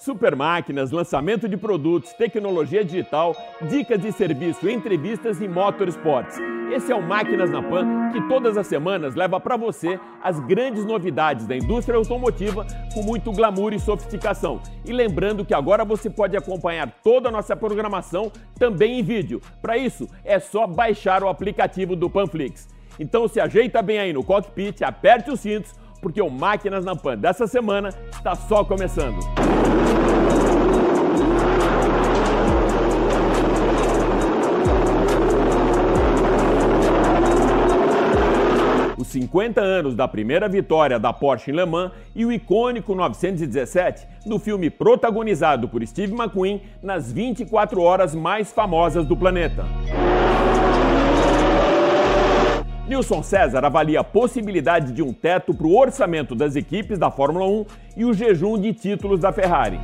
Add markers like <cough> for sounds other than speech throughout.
Super máquinas, lançamento de produtos, tecnologia digital, dicas de serviço, entrevistas e motorsports. Esse é o Máquinas na Pan, que todas as semanas leva para você as grandes novidades da indústria automotiva com muito glamour e sofisticação. E lembrando que agora você pode acompanhar toda a nossa programação também em vídeo. Para isso, é só baixar o aplicativo do Panflix. Então se ajeita bem aí no cockpit, aperte os cintos, porque o Máquinas na Pan dessa semana está só começando. 50 anos da primeira vitória da Porsche em Le Mans e o icônico 917 do filme protagonizado por Steve McQueen nas 24 horas mais famosas do planeta. Nilson César avalia a possibilidade de um teto para o orçamento das equipes da Fórmula 1 e o jejum de títulos da Ferrari.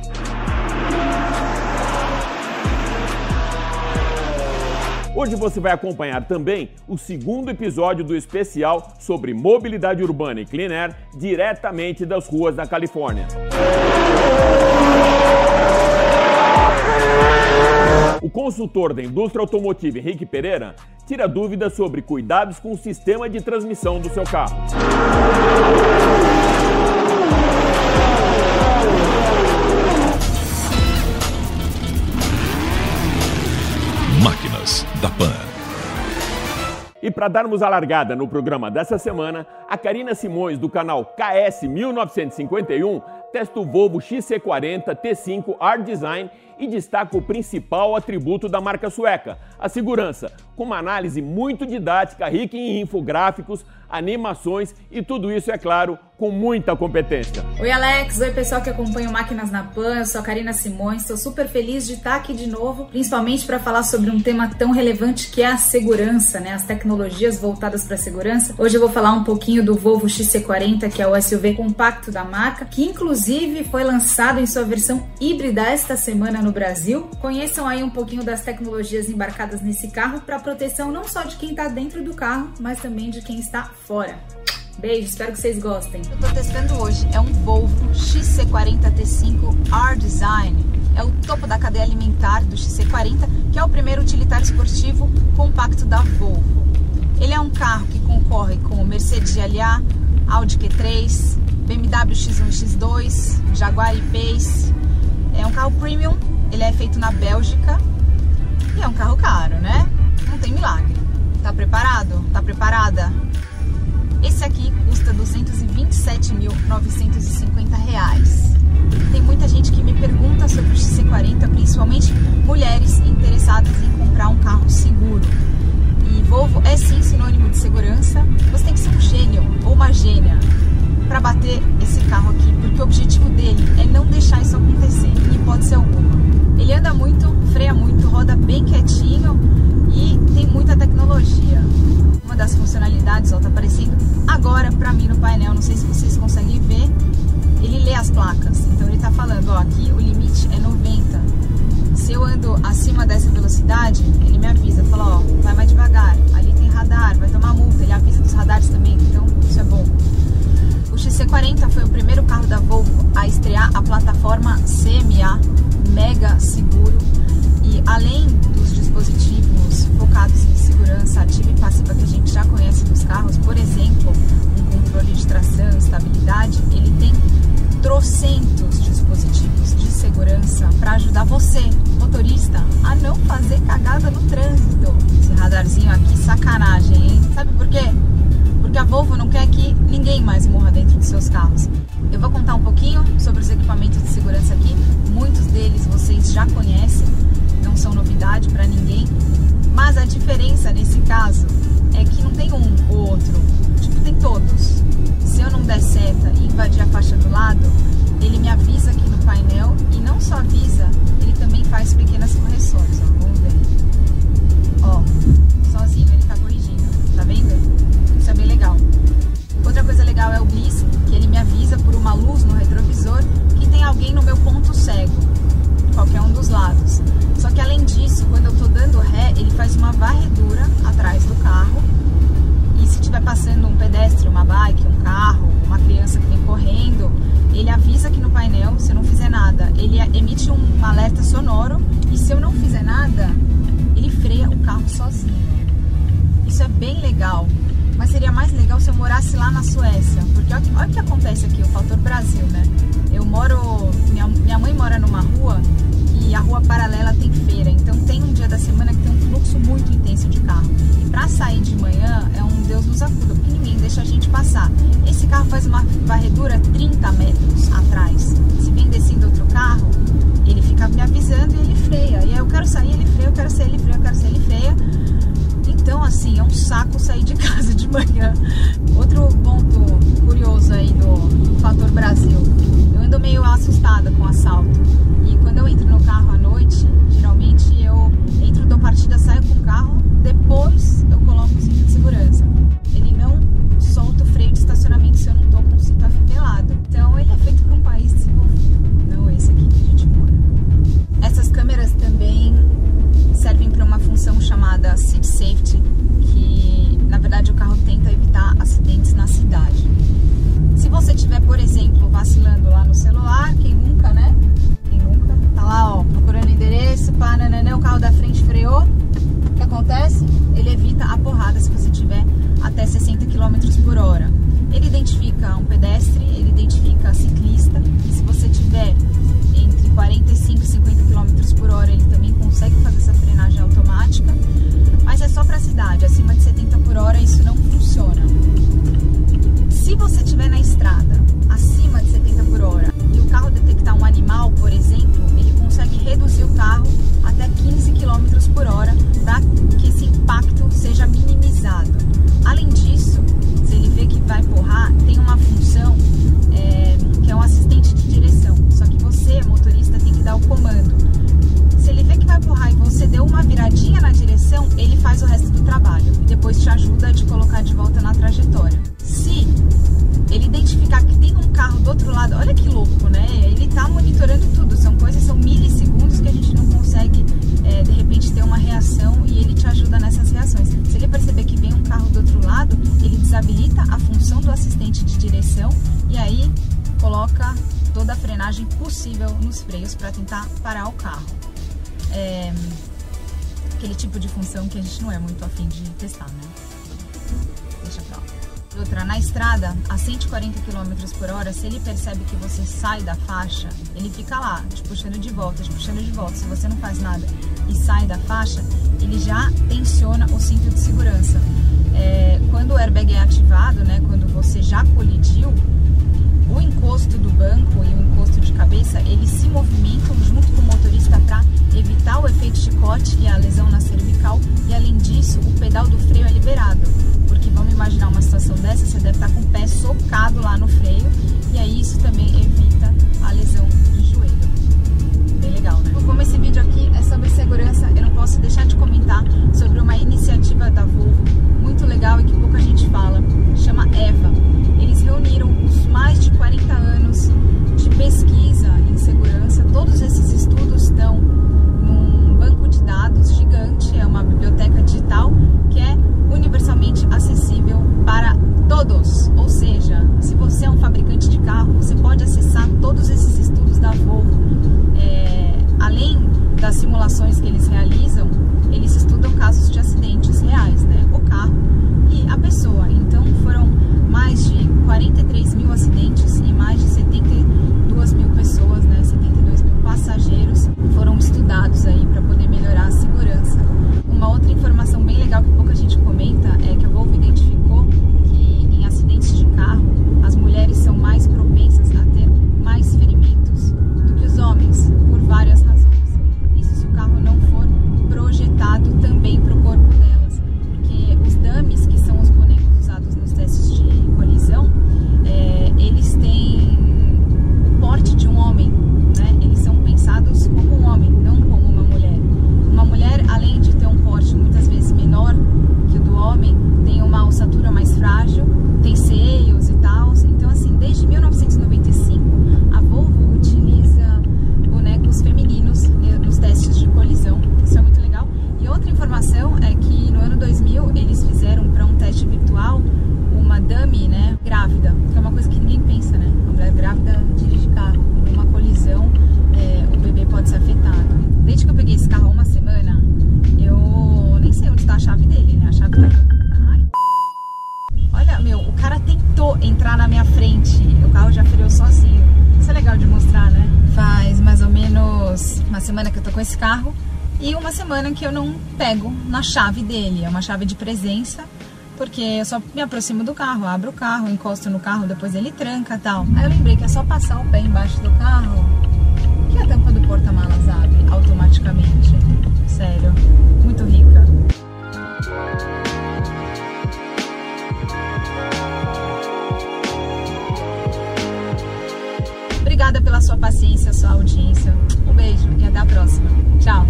Hoje você vai acompanhar também o segundo episódio do especial sobre mobilidade urbana e clean air diretamente das ruas da Califórnia. O consultor da indústria automotiva Henrique Pereira tira dúvidas sobre cuidados com o sistema de transmissão do seu carro. Da Pan. E para darmos a largada no programa dessa semana, a Karina Simões, do canal KS 1951, testa o Volvo XC40 T5 Art Design e destaca o principal atributo da marca sueca, a segurança, com uma análise muito didática, rica em infográficos, animações e tudo isso, é claro, com muita competência. Oi, Alex. Oi, pessoal que acompanha o Máquinas na Pan. Eu sou a Karina Simões. Estou super feliz de estar aqui de novo, principalmente para falar sobre um tema tão relevante que é a segurança, né? As tecnologias voltadas para a segurança. Hoje eu vou falar um pouquinho do Volvo XC40, que é o SUV compacto da marca, que inclusive foi lançado em sua versão híbrida esta semana no Brasil. Conheçam aí um pouquinho das tecnologias embarcadas nesse carro para proteção não só de quem está dentro do carro, mas também de quem está fora. Beijo, espero que vocês gostem. Eu tô testando hoje é um Volvo XC40 T5 R Design. É o topo da cadeia alimentar do XC40, que é o primeiro utilitário esportivo compacto da Volvo. Ele é um carro que concorre com o Mercedes GLA, Audi Q3, BMW X1 X2, Jaguar E-Pace. É um carro premium, ele é feito na Bélgica e é um carro caro, né? Não tem milagre. Tá preparado? Tá preparada? Esse aqui custa R$ 227.950. Tem muita gente que me pergunta sobre o XC40, principalmente mulheres interessadas em comprar um carro seguro. E Volvo é sim sinônimo de segurança. Você tem que ser um gênio ou uma gênia para bater esse carro aqui, porque o objetivo dele é não deixar isso acontecer, em hipótese alguma. Ele anda muito, freia muito, roda bem quietinho e tem muita tecnologia. Uma das funcionalidades, ó, tá aparecendo agora pra mim no painel, não sei se vocês conseguem ver. Ele lê as placas, então ele tá falando, ó, aqui o limite é 90. Se eu ando acima dessa velocidade, ele me avisa, fala, ó, vai mais devagar, ali tem radar, vai tomar multa, ele avisa dos radares também, então isso é bom. O XC40 foi o primeiro carro da Volvo a estrear a plataforma CMA Mega Seguro e além dos dispositivos focados em segurança ativa e passiva que a gente já conhece nos carros, por exemplo, um controle de tração, estabilidade, ele tem trocentos dispositivos de segurança para ajudar você, motorista, a não fazer cagada no trânsito. Esse radarzinho aqui, sacanagem, hein? Sabe por quê? Porque a Volvo não quer que ninguém mais morra dentro dos seus carros. Eu vou contar um pouquinho sobre os equipamentos de segurança aqui. Muitos deles vocês já conhecem, não são novidade para ninguém. Mas a diferença nesse caso é que não tem um ou outro, tipo, tem todos. Se eu não der seta e invadir a faixa do lado, ele me avisa aqui no painel e não só avisa, ele também faz pequenas correções. Ó, vamos ver. Ó, quero sair, ele freia, eu quero sair, ele freia, eu quero sair, ele freia. Então, assim, é um saco sair de <laughs> casa de manhã. Outro ponto curioso aí do fator Brasil. Eu ando meio assustada com assalto. E quando eu entro no carro à noite, geralmente eu entro, dou partida, saio com o carro, depois eu coloco o cinto de segurança. Ele não solta o freio de estacionamento se eu não tô chamada seat safety, assistente de direção e aí coloca toda a frenagem possível nos freios para tentar parar o carro. É, aquele tipo de função que a gente não é muito afim de testar, né? Deixa pra lá. Outra, na estrada, a 140 km por hora, se ele percebe que você sai da faixa, ele fica lá, te puxando de volta, te puxando de volta. Se você não faz nada e sai da faixa, ele já tensiona o cinto de segurança. É, quando o airbag é ativado, né, quando você já colidiu, o encosto do banco e o encosto de cabeça, eles se movimentam junto com o motorista para evitar o efeito chicote e a lesão na cervical. E além disso, o pedal do freio é liberado. Porque vamos imaginar uma situação dessa, você deve estar com o pé socado lá no freio. E aí isso também evita a lesão de joelho. Bem legal, né? Como esse vídeo aqui é sobre segurança, cara tentou entrar na minha frente. O carro já freou sozinho. Isso é legal de mostrar, né? Faz mais ou menos uma semana que eu tô com esse carro e uma semana que eu não pego na chave dele. É uma chave de presença, porque eu só me aproximo do carro, abro o carro, encosto no carro, depois ele tranca e tal. Aí eu lembrei que é só passar o pé embaixo do carro que a tampa do porta-malas abre automaticamente. Sério, muito rica. Obrigada pela sua paciência, sua audiência. Um beijo e até a próxima. Tchau.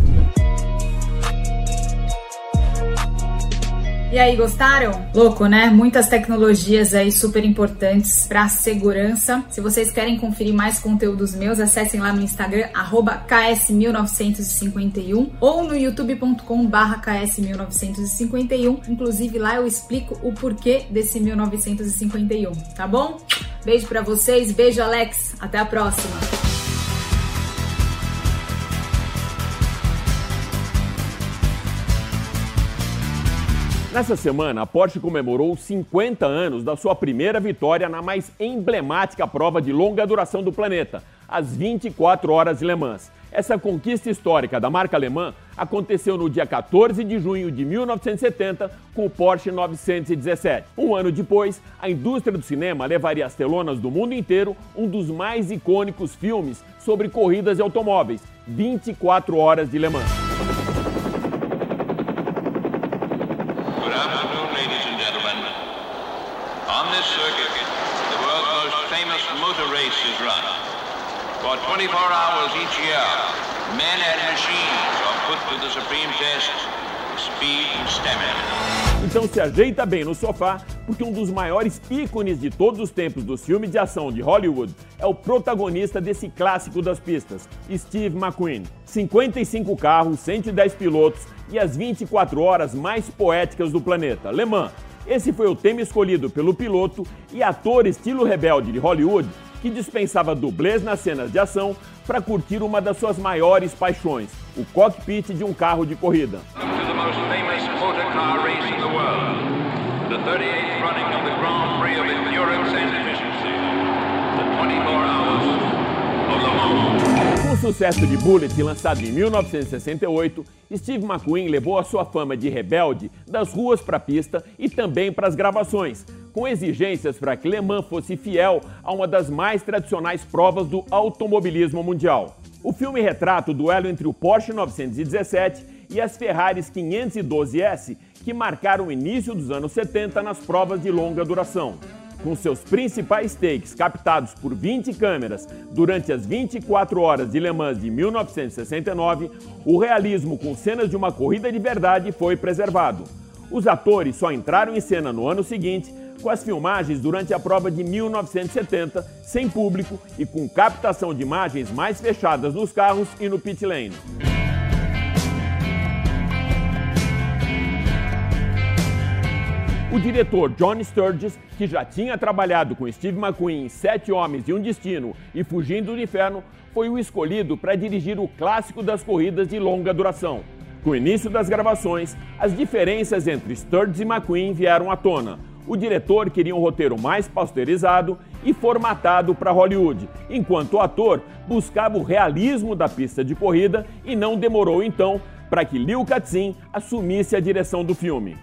E aí, gostaram? Louco, né? Muitas tecnologias aí super importantes para segurança. Se vocês querem conferir mais conteúdos meus, acessem lá no Instagram @ks1951 ou no youtube.com/ks1951. Inclusive lá eu explico o porquê desse 1951, tá bom? Beijo para vocês, beijo Alex, até a próxima. Nessa semana, a Porsche comemorou 50 anos da sua primeira vitória na mais emblemática prova de longa duração do planeta, as 24 Horas de Le Mans. Essa conquista histórica da marca alemã aconteceu no dia 14 de junho de 1970 com o Porsche 917. Um ano depois, a indústria do cinema levaria às telonas do mundo inteiro um dos mais icônicos filmes sobre corridas de automóveis, 24 Horas de Le Mans. Motor race is run. For 24 hours each year, men and machines are put to the supreme test, speed and stamina. Então se ajeita bem no sofá, porque um dos maiores ícones de todos os tempos dos filmes de ação de Hollywood é o protagonista desse clássico das pistas, Steve McQueen. 55 carros, 110 pilotos e as 24 horas mais poéticas do planeta, Le Mans. Esse foi o tema escolhido pelo piloto e ator estilo rebelde de Hollywood que dispensava dublês nas cenas de ação para curtir uma das suas maiores paixões, o cockpit de um carro de corrida. The 38th sucesso de Bullet, lançado em 1968, Steve McQueen levou a sua fama de rebelde das ruas para a pista e também para as gravações, com exigências para que Le Mans fosse fiel a uma das mais tradicionais provas do automobilismo mundial. O filme retrata o duelo entre o Porsche 917 e as Ferraris 512S, que marcaram o início dos anos 70 nas provas de longa duração com seus principais takes captados por 20 câmeras durante as 24 horas de Le Mans de 1969, o realismo com cenas de uma corrida de verdade foi preservado. Os atores só entraram em cena no ano seguinte com as filmagens durante a prova de 1970, sem público e com captação de imagens mais fechadas nos carros e no pit lane. O diretor John Sturges, que já tinha trabalhado com Steve McQueen em Sete Homens e um Destino e Fugindo do Inferno, foi o escolhido para dirigir o clássico das corridas de longa duração. Com o início das gravações, as diferenças entre Sturges e McQueen vieram à tona. O diretor queria um roteiro mais pasteurizado e formatado para Hollywood, enquanto o ator buscava o realismo da pista de corrida e não demorou então para que Liu Katzin assumisse a direção do filme.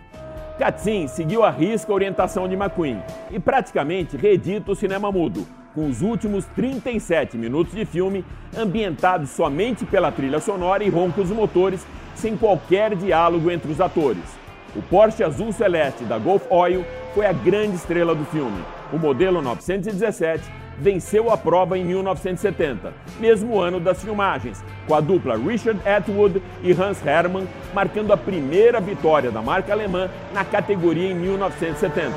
Katzin seguiu a risca a orientação de McQueen e praticamente reedita o cinema mudo, com os últimos 37 minutos de filme ambientados somente pela trilha sonora e roncos motores, sem qualquer diálogo entre os atores. O Porsche azul celeste da Gulf Oil foi a grande estrela do filme. O modelo 917 venceu a prova em 1970, mesmo ano das filmagens, com a dupla Richard Atwood e Hans Hermann marcando a primeira vitória da marca alemã na categoria em 1970.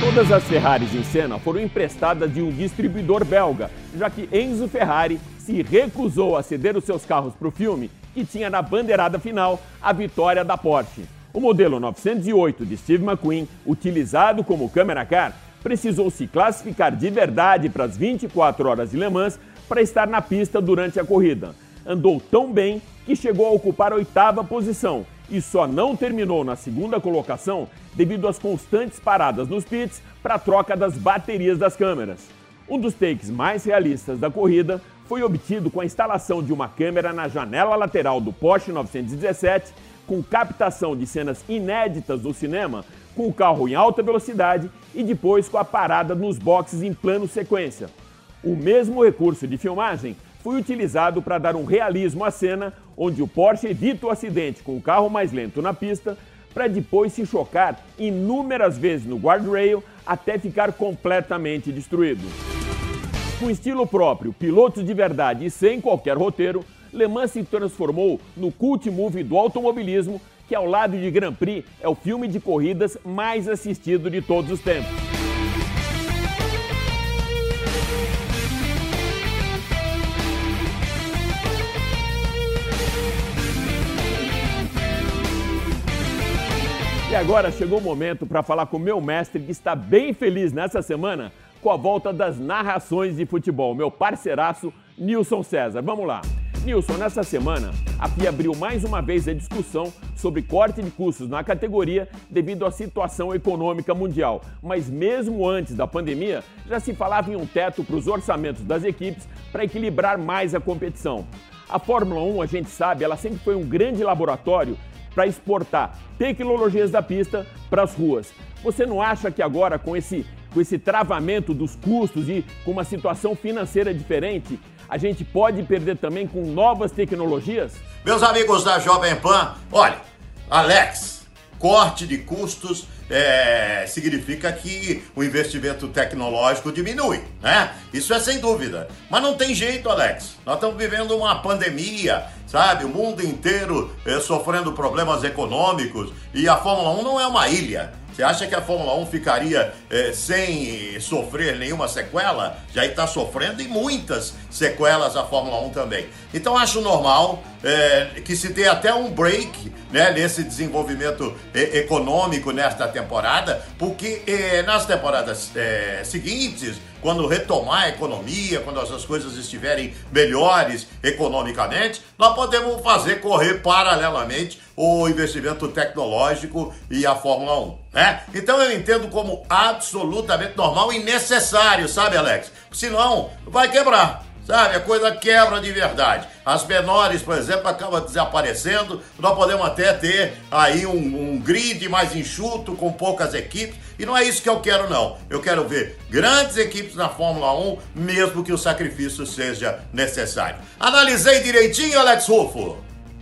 Todas as Ferraris em cena foram emprestadas de um distribuidor belga, já que Enzo Ferrari se recusou a ceder os seus carros para o filme, que tinha na bandeirada final a vitória da Porsche. O modelo 908 de Steve McQueen, utilizado como câmera car, precisou se classificar de verdade para as 24 horas de Le Mans para estar na pista durante a corrida. Andou tão bem que chegou a ocupar a oitava posição e só não terminou na segunda colocação devido às constantes paradas nos pits para a troca das baterias das câmeras. Um dos takes mais realistas da corrida foi obtido com a instalação de uma câmera na janela lateral do Porsche 917, com captação de cenas inéditas do cinema, com o carro em alta velocidade e depois com a parada nos boxes em plano sequência. O mesmo recurso de filmagem foi utilizado para dar um realismo à cena onde o Porsche evita o acidente com o carro mais lento na pista, para depois se chocar inúmeras vezes no guardrail até ficar completamente destruído. Com estilo próprio, pilotos de verdade e sem qualquer roteiro, Le Mans se transformou no cult movie do automobilismo, que ao lado de Grand Prix é o filme de corridas mais assistido de todos os tempos. E agora chegou o momento para falar com o meu mestre que está bem feliz nessa semana com a volta das narrações de futebol, meu parceiraço Nilson César. Vamos lá. Nilson, nessa semana, a FIA abriu mais uma vez a discussão sobre corte de custos na categoria devido à situação econômica mundial. Mas mesmo antes da pandemia, já se falava em um teto para os orçamentos das equipes para equilibrar mais a competição. A Fórmula 1, a gente sabe, ela sempre foi um grande laboratório para exportar tecnologias da pista para as ruas. Você não acha que agora, com esse com esse travamento dos custos e com uma situação financeira diferente, a gente pode perder também com novas tecnologias? Meus amigos da Jovem Pan, olha, Alex, corte de custos é, significa que o investimento tecnológico diminui, né? Isso é sem dúvida. Mas não tem jeito, Alex. Nós estamos vivendo uma pandemia, sabe? O mundo inteiro é, sofrendo problemas econômicos e a Fórmula 1 não é uma ilha. Você acha que a Fórmula 1 ficaria é, sem sofrer nenhuma sequela? Já está sofrendo e muitas sequelas a Fórmula 1 também. Então acho normal é, que se tenha até um break né, nesse desenvolvimento é, econômico nesta temporada, porque nas temporadas seguintes, quando retomar a economia, quando essas coisas estiverem melhores economicamente, nós podemos fazer correr paralelamente o investimento tecnológico e a Fórmula 1, né? Então eu entendo como absolutamente normal e necessário, sabe, Alex? Senão vai quebrar. Sabe, a coisa quebra de verdade. As menores, por exemplo, acabam desaparecendo. Nós podemos até ter aí um, um, grid mais enxuto, com poucas equipes. E não é isso que eu quero, não. Eu quero ver grandes equipes na Fórmula 1, mesmo que o sacrifício seja necessário. Analisei direitinho, Alex Rufo?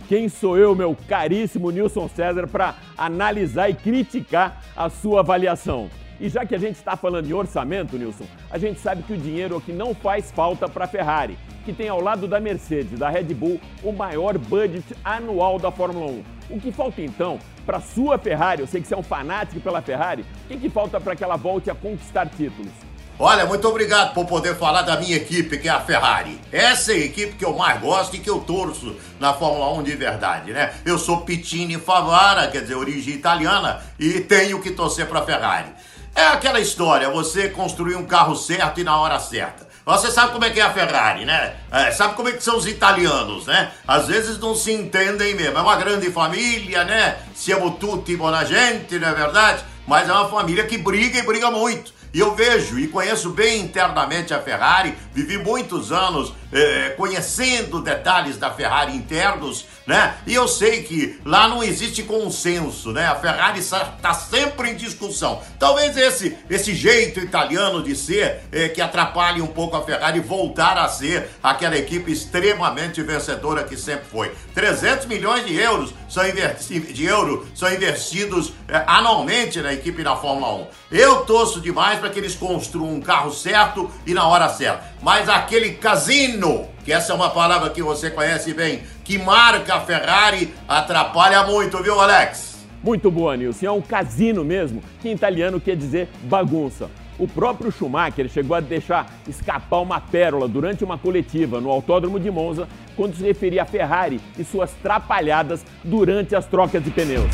Quem sou eu, meu caríssimo Nilson César, para analisar e criticar a sua avaliação? E já que a gente está falando em orçamento, Nilson, a gente sabe que o dinheiro é o que não faz falta para a Ferrari, que tem ao lado da Mercedes da Red Bull o maior budget anual da Fórmula 1. O que falta então para sua Ferrari? Eu sei que você é um fanático pela Ferrari. O que, que falta para que ela volte a conquistar títulos? Olha, muito obrigado por poder falar da minha equipe, que é a Ferrari. Essa é a equipe que eu mais gosto e que eu torço na Fórmula 1 de verdade, né? Eu sou Pittini Favara, quer dizer, origem italiana, e tenho que torcer para a Ferrari. É aquela história, você construir um carro certo e na hora certa. Você sabe como é que é a Ferrari, né? É, sabe como é que são os italianos, né? Às vezes não se entendem mesmo. É uma grande família, né? Siamo tutti buona gente, não é verdade? Mas é uma família que briga e briga muito. E eu vejo e conheço bem internamente a Ferrari, vivi muitos anos eh, conhecendo detalhes da Ferrari internos, né? E eu sei que lá não existe consenso, né? A Ferrari está sempre em discussão. Talvez esse, esse jeito italiano de ser eh, que atrapalhe um pouco a Ferrari voltar a ser aquela equipe extremamente vencedora que sempre foi. 300 milhões de euros são, de euro são investidos eh, anualmente na equipe da Fórmula 1. Eu torço demais para que eles construam um carro certo e na hora certa. Mas aquele casino, que essa é uma palavra que você conhece bem, que marca a Ferrari, atrapalha muito, viu, Alex? Muito boa, Nilson. É um casino mesmo, que em italiano quer dizer bagunça. O próprio Schumacher chegou a deixar escapar uma pérola durante uma coletiva no Autódromo de Monza, quando se referia a Ferrari e suas trapalhadas durante as trocas de pneus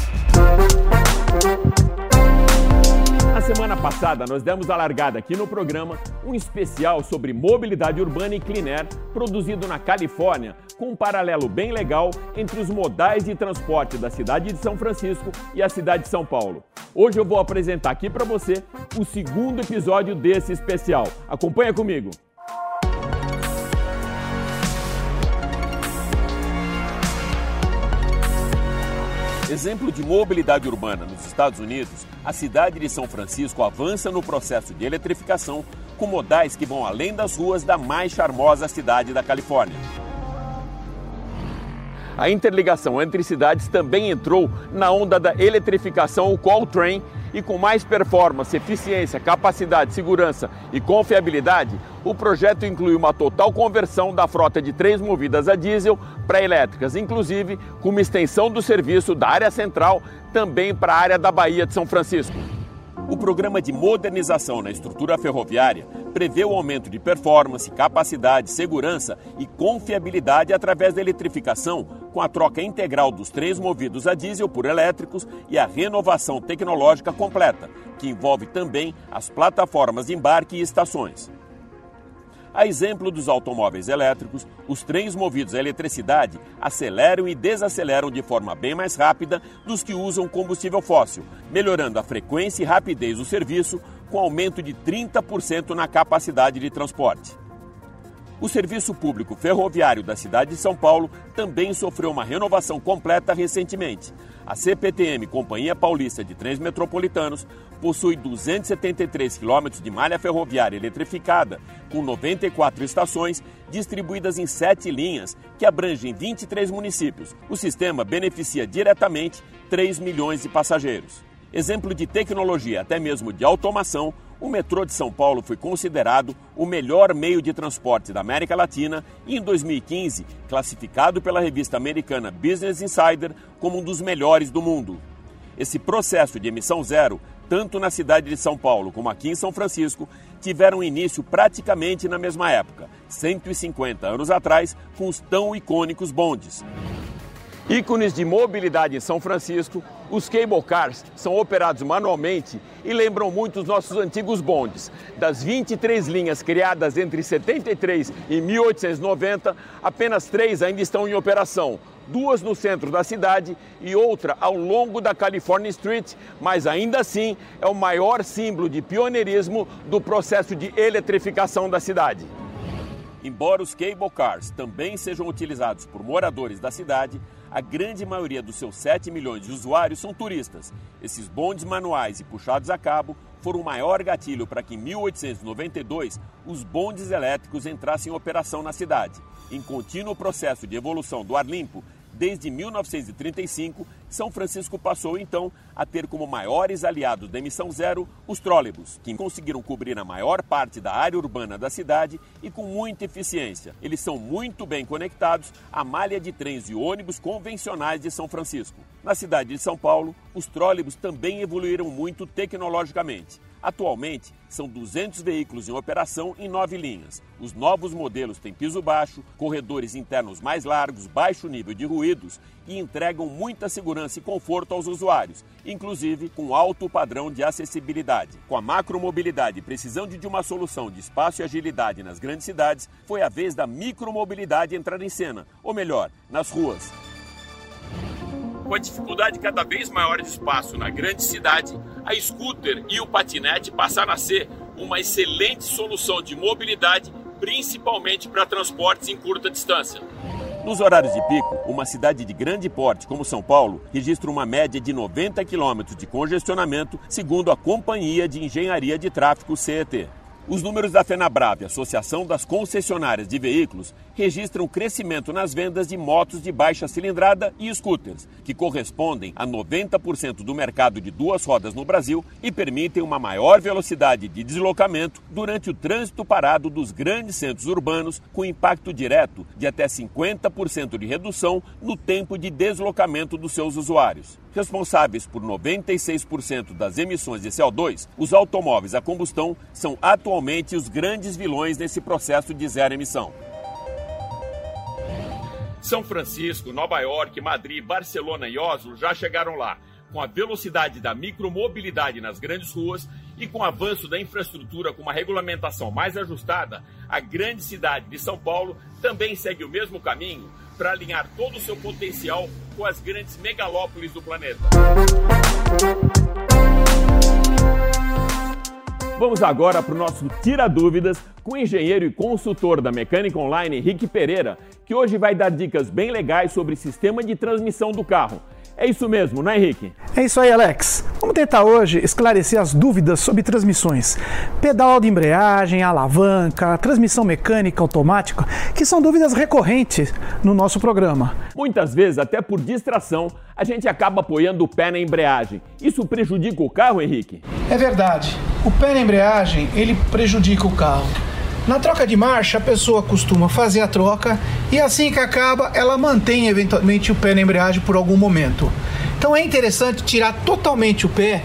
semana passada, nós demos a largada aqui no programa um especial sobre mobilidade urbana e clean air, produzido na Califórnia, com um paralelo bem legal entre os modais de transporte da cidade de São Francisco e a cidade de São Paulo. Hoje eu vou apresentar aqui para você o segundo episódio desse especial. Acompanha comigo. Exemplo de mobilidade urbana nos Estados Unidos, a cidade de São Francisco avança no processo de eletrificação com modais que vão além das ruas da mais charmosa cidade da Califórnia. A interligação entre cidades também entrou na onda da eletrificação, o Call Train, e com mais performance, eficiência, capacidade, segurança e confiabilidade, o projeto inclui uma total conversão da frota de três movidas a diesel para elétricas, inclusive com uma extensão do serviço da área central também para a área da Bahia de São Francisco. O programa de modernização na estrutura ferroviária prevê o aumento de performance, capacidade, segurança e confiabilidade através da eletrificação, com a troca integral dos trens movidos a diesel por elétricos e a renovação tecnológica completa, que envolve também as plataformas de embarque e estações. A exemplo dos automóveis elétricos, os trens movidos a eletricidade aceleram e desaceleram de forma bem mais rápida dos que usam combustível fóssil, melhorando a frequência e rapidez do serviço, com aumento de 30% na capacidade de transporte. O serviço público ferroviário da cidade de São Paulo também sofreu uma renovação completa recentemente. A CPTM, Companhia Paulista de Trens Metropolitanos, possui 273 quilômetros de malha ferroviária eletrificada, com 94 estações distribuídas em sete linhas que abrangem 23 municípios. O sistema beneficia diretamente 3 milhões de passageiros. Exemplo de tecnologia, até mesmo de automação, o metrô de São Paulo foi considerado o melhor meio de transporte da América Latina e, em 2015, classificado pela revista americana Business Insider como um dos melhores do mundo. Esse processo de emissão zero, tanto na cidade de São Paulo como aqui em São Francisco, tiveram início praticamente na mesma época, 150 anos atrás, com os tão icônicos bondes. Ícones de mobilidade em São Francisco, os cable cars são operados manualmente e lembram muito os nossos antigos bondes. Das 23 linhas criadas entre 73 e 1890, apenas três ainda estão em operação. Duas no centro da cidade e outra ao longo da California Street, mas ainda assim é o maior símbolo de pioneirismo do processo de eletrificação da cidade. Embora os cable cars também sejam utilizados por moradores da cidade, a grande maioria dos seus 7 milhões de usuários são turistas. Esses bondes manuais e puxados a cabo foram o maior gatilho para que em 1892 os bondes elétricos entrassem em operação na cidade. Em contínuo processo de evolução do ar limpo, Desde 1935, São Francisco passou então a ter como maiores aliados da emissão zero os trólebus, que conseguiram cobrir a maior parte da área urbana da cidade e com muita eficiência. Eles são muito bem conectados à malha de trens e ônibus convencionais de São Francisco. Na cidade de São Paulo, os trólebus também evoluíram muito tecnologicamente. Atualmente, são 200 veículos em operação em nove linhas. Os novos modelos têm piso baixo, corredores internos mais largos, baixo nível de ruídos e entregam muita segurança e conforto aos usuários, inclusive com alto padrão de acessibilidade. Com a macromobilidade precisando de uma solução de espaço e agilidade nas grandes cidades, foi a vez da micromobilidade entrar em cena, ou melhor, nas ruas com a dificuldade cada vez maior de espaço na grande cidade, a scooter e o patinete passaram a ser uma excelente solução de mobilidade, principalmente para transportes em curta distância. Nos horários de pico, uma cidade de grande porte como São Paulo registra uma média de 90 quilômetros de congestionamento, segundo a Companhia de Engenharia de Tráfego CET. Os números da FenaBrave, Associação das Concessionárias de Veículos, registram crescimento nas vendas de motos de baixa cilindrada e scooters, que correspondem a 90% do mercado de duas rodas no Brasil e permitem uma maior velocidade de deslocamento durante o trânsito parado dos grandes centros urbanos, com impacto direto de até 50% de redução no tempo de deslocamento dos seus usuários. Responsáveis por 96% das emissões de CO2, os automóveis a combustão são atualmente os grandes vilões nesse processo de zero emissão. São Francisco, Nova York, Madrid, Barcelona e Oslo já chegaram lá. Com a velocidade da micromobilidade nas grandes ruas E com o avanço da infraestrutura com uma regulamentação mais ajustada, a grande cidade de São Paulo também segue o mesmo caminho para alinhar todo o seu potencial com as grandes megalópolis do planeta. Vamos agora para o nosso Tira Dúvidas com o engenheiro e consultor da Mecânica Online, Henrique Pereira, que hoje vai dar dicas bem legais sobre sistema de transmissão do carro. É isso mesmo, não é, Henrique? É isso aí, Alex. Vamos tentar hoje esclarecer as dúvidas sobre transmissões. Pedal de embreagem, alavanca, transmissão mecânica automática, que são dúvidas recorrentes no nosso programa. Muitas vezes, até por distração, a gente acaba apoiando o pé na embreagem. Isso prejudica o carro, Henrique? É verdade. O pé na embreagem, ele prejudica o carro. Na troca de marcha, a pessoa costuma fazer a troca e assim que acaba, ela mantém eventualmente o pé na embreagem por algum momento. Então é interessante tirar totalmente o pé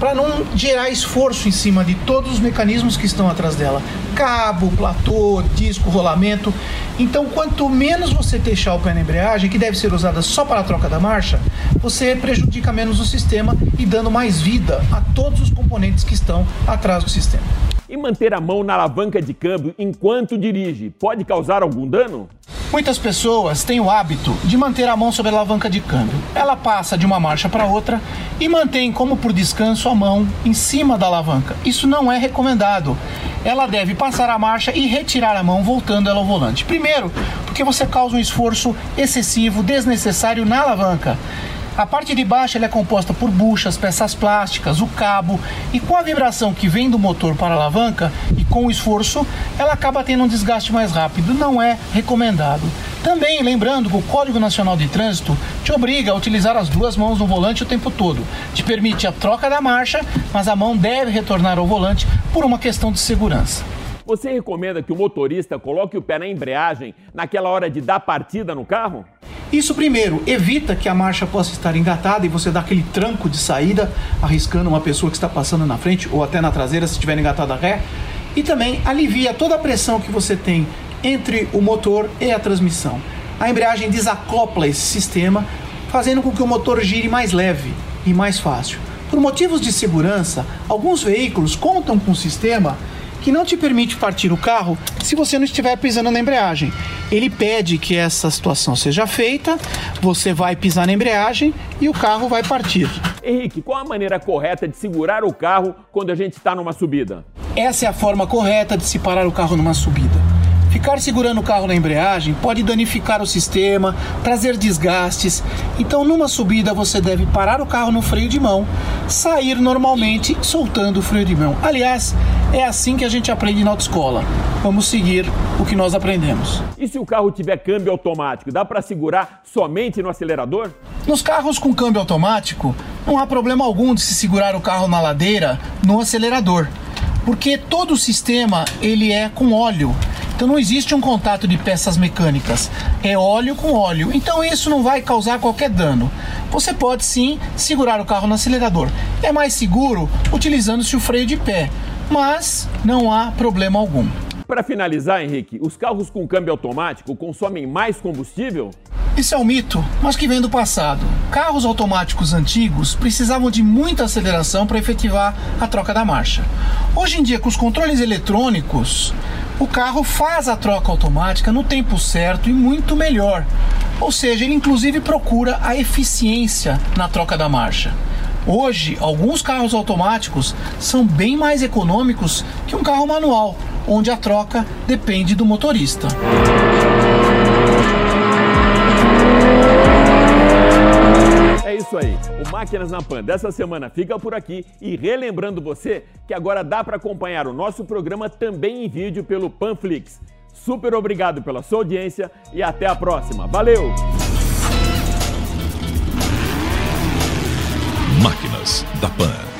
para não gerar esforço em cima de todos os mecanismos que estão atrás dela. Cabo, platô, disco, rolamento. Então, quanto menos você deixar o pé na embreagem, que deve ser usada só para a troca da marcha, você prejudica menos o sistema e dando mais vida a todos os componentes que estão atrás do sistema. E manter a mão na alavanca de câmbio enquanto dirige pode causar algum dano? Muitas pessoas têm o hábito de manter a mão sobre a alavanca de câmbio. Ela passa de uma marcha para outra e mantém, como por descanso, a mão em cima da alavanca. Isso não é recomendado. Ela deve passar a marcha e retirar a mão voltando ela ao volante. Primeiro, porque você causa um esforço excessivo, desnecessário na alavanca. A parte de baixo é composta por buchas, peças plásticas, o cabo e com a vibração que vem do motor para a alavanca e com o esforço, ela acaba tendo um desgaste mais rápido. Não é recomendado. Também lembrando que o Código Nacional de Trânsito te obriga a utilizar as duas mãos no volante o tempo todo. Te permite a troca da marcha, mas a mão deve retornar ao volante por uma questão de segurança. Você recomenda que o motorista coloque o pé na embreagem naquela hora de dar partida no carro? Isso primeiro evita que a marcha possa estar engatada e você dá aquele tranco de saída, arriscando uma pessoa que está passando na frente ou até na traseira se estiver engatada ré. E também alivia toda a pressão que você tem entre o motor e a transmissão. A embreagem desacopla esse sistema, fazendo com que o motor gire mais leve e mais fácil. Por motivos de segurança, alguns veículos contam com um sistema que não te permite partir o carro se você não estiver pisando na embreagem. Ele pede que essa situação seja feita, você vai pisar na embreagem e o carro vai partir. Henrique, qual a maneira correta de segurar o carro quando a gente está numa subida? Essa é a forma correta de se parar o carro numa subida. Ficar segurando o carro na embreagem pode danificar o sistema, trazer desgastes. Então, numa subida, você deve parar o carro no freio de mão, sair normalmente soltando o freio de mão. Aliás, é assim que a gente aprende na autoescola. Vamos seguir o que nós aprendemos. E se o carro tiver câmbio automático, dá para segurar somente no acelerador? Nos carros com câmbio automático, não há problema algum de se segurar o carro na ladeira no acelerador, porque todo o sistema ele é com óleo. Então não existe um contato de peças mecânicas, é óleo com óleo. Então isso não vai causar qualquer dano. Você pode sim segurar o carro no acelerador. É mais seguro utilizando-se o freio de pé, mas não há problema algum. Para finalizar, Henrique, os carros com câmbio automático consomem mais combustível? Isso é um mito, mas que vem do passado. Carros automáticos antigos precisavam de muita aceleração para efetivar a troca da marcha. Hoje em dia, com os controles eletrônicos, o carro faz a troca automática no tempo certo e muito melhor. Ou seja, ele inclusive procura a eficiência na troca da marcha. Hoje, alguns carros automáticos são bem mais econômicos que um carro manual, onde a troca depende do motorista. isso aí. O Máquinas na Pan dessa semana fica por aqui e relembrando você que agora dá para acompanhar o nosso programa também em vídeo pelo Panflix. Super obrigado pela sua audiência e até a próxima. Valeu! Máquinas da Pan.